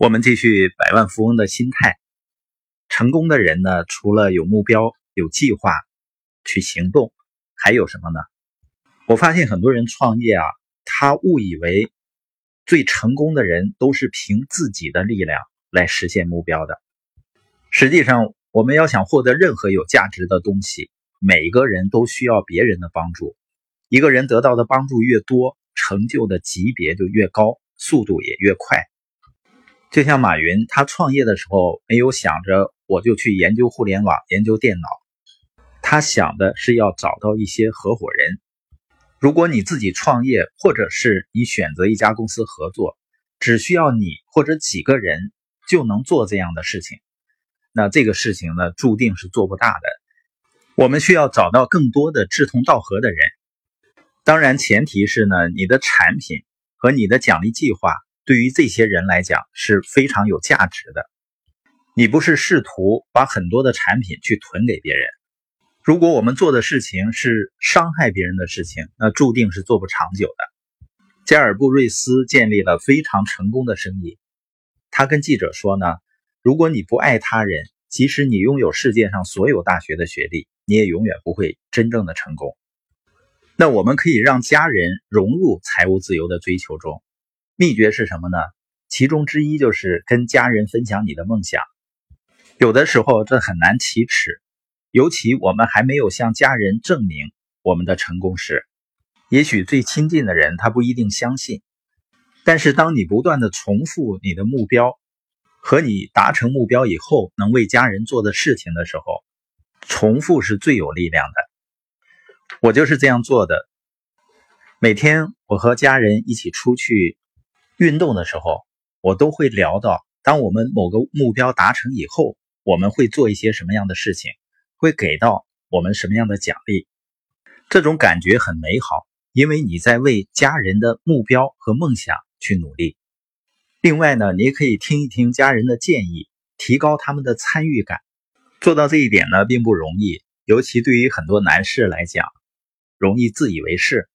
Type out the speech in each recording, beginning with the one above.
我们继续百万富翁的心态。成功的人呢，除了有目标、有计划去行动，还有什么呢？我发现很多人创业啊，他误以为最成功的人都是凭自己的力量来实现目标的。实际上，我们要想获得任何有价值的东西，每一个人都需要别人的帮助。一个人得到的帮助越多，成就的级别就越高，速度也越快。就像马云，他创业的时候没有想着我就去研究互联网、研究电脑，他想的是要找到一些合伙人。如果你自己创业，或者是你选择一家公司合作，只需要你或者几个人就能做这样的事情，那这个事情呢，注定是做不大的。我们需要找到更多的志同道合的人，当然前提是呢，你的产品和你的奖励计划。对于这些人来讲是非常有价值的。你不是试图把很多的产品去囤给别人。如果我们做的事情是伤害别人的事情，那注定是做不长久的。加尔布瑞斯建立了非常成功的生意。他跟记者说呢：“如果你不爱他人，即使你拥有世界上所有大学的学历，你也永远不会真正的成功。”那我们可以让家人融入财务自由的追求中。秘诀是什么呢？其中之一就是跟家人分享你的梦想。有的时候这很难启齿，尤其我们还没有向家人证明我们的成功时，也许最亲近的人他不一定相信。但是当你不断的重复你的目标和你达成目标以后能为家人做的事情的时候，重复是最有力量的。我就是这样做的。每天我和家人一起出去。运动的时候，我都会聊到，当我们某个目标达成以后，我们会做一些什么样的事情，会给到我们什么样的奖励。这种感觉很美好，因为你在为家人的目标和梦想去努力。另外呢，你也可以听一听家人的建议，提高他们的参与感。做到这一点呢，并不容易，尤其对于很多男士来讲，容易自以为是。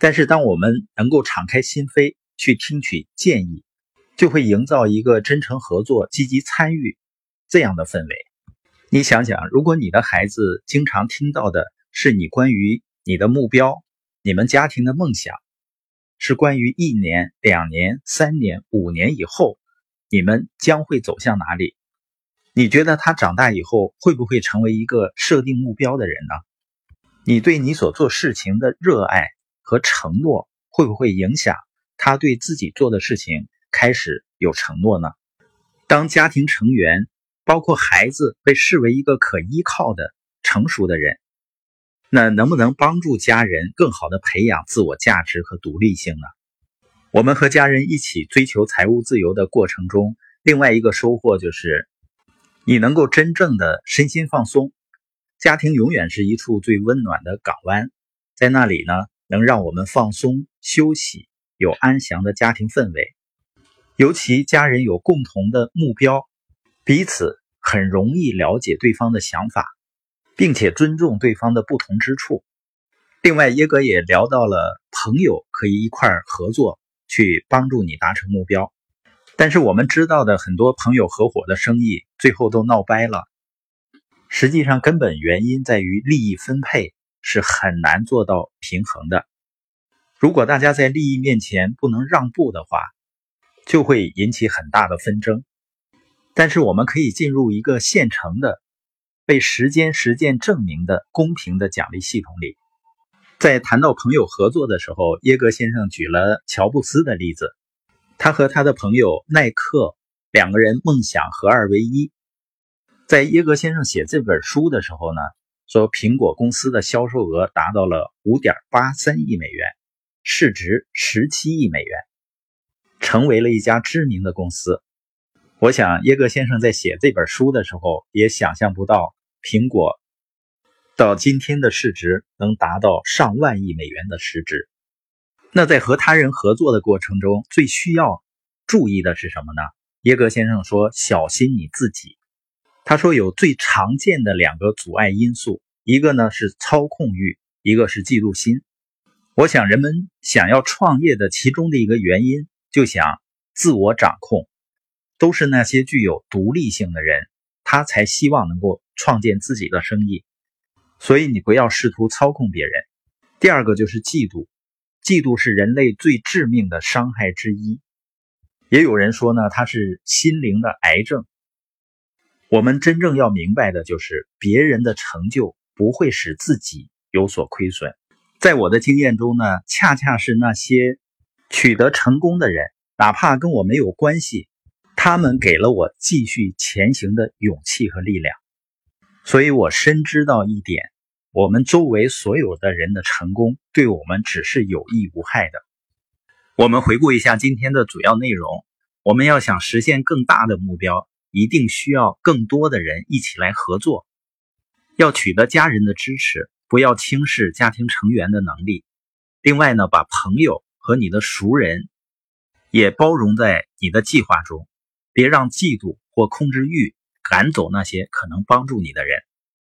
但是，当我们能够敞开心扉，去听取建议，就会营造一个真诚合作、积极参与这样的氛围。你想想，如果你的孩子经常听到的是你关于你的目标、你们家庭的梦想，是关于一年、两年、三年、五年以后你们将会走向哪里？你觉得他长大以后会不会成为一个设定目标的人呢？你对你所做事情的热爱和承诺会不会影响？他对自己做的事情开始有承诺呢。当家庭成员，包括孩子，被视为一个可依靠的成熟的人，那能不能帮助家人更好的培养自我价值和独立性呢？我们和家人一起追求财务自由的过程中，另外一个收获就是，你能够真正的身心放松。家庭永远是一处最温暖的港湾，在那里呢，能让我们放松休息。有安详的家庭氛围，尤其家人有共同的目标，彼此很容易了解对方的想法，并且尊重对方的不同之处。另外，耶格也聊到了朋友可以一块合作去帮助你达成目标，但是我们知道的很多朋友合伙的生意最后都闹掰了，实际上根本原因在于利益分配是很难做到平衡的。如果大家在利益面前不能让步的话，就会引起很大的纷争。但是我们可以进入一个现成的、被时间实践证明的公平的奖励系统里。在谈到朋友合作的时候，耶格先生举了乔布斯的例子。他和他的朋友耐克两个人梦想合二为一。在耶格先生写这本书的时候呢，说苹果公司的销售额达到了五点八三亿美元。市值十七亿美元，成为了一家知名的公司。我想耶格先生在写这本书的时候，也想象不到苹果到今天的市值能达到上万亿美元的市值。那在和他人合作的过程中，最需要注意的是什么呢？耶格先生说：“小心你自己。”他说有最常见的两个阻碍因素，一个呢是操控欲，一个是嫉妒心。我想，人们想要创业的其中的一个原因，就想自我掌控。都是那些具有独立性的人，他才希望能够创建自己的生意。所以你不要试图操控别人。第二个就是嫉妒，嫉妒是人类最致命的伤害之一。也有人说呢，它是心灵的癌症。我们真正要明白的就是，别人的成就不会使自己有所亏损。在我的经验中呢，恰恰是那些取得成功的人，哪怕跟我没有关系，他们给了我继续前行的勇气和力量。所以我深知道一点。我们周围所有的人的成功，对我们只是有益无害的。我们回顾一下今天的主要内容。我们要想实现更大的目标，一定需要更多的人一起来合作。要取得家人的支持，不要轻视家庭成员的能力。另外呢，把朋友和你的熟人也包容在你的计划中，别让嫉妒或控制欲赶走那些可能帮助你的人。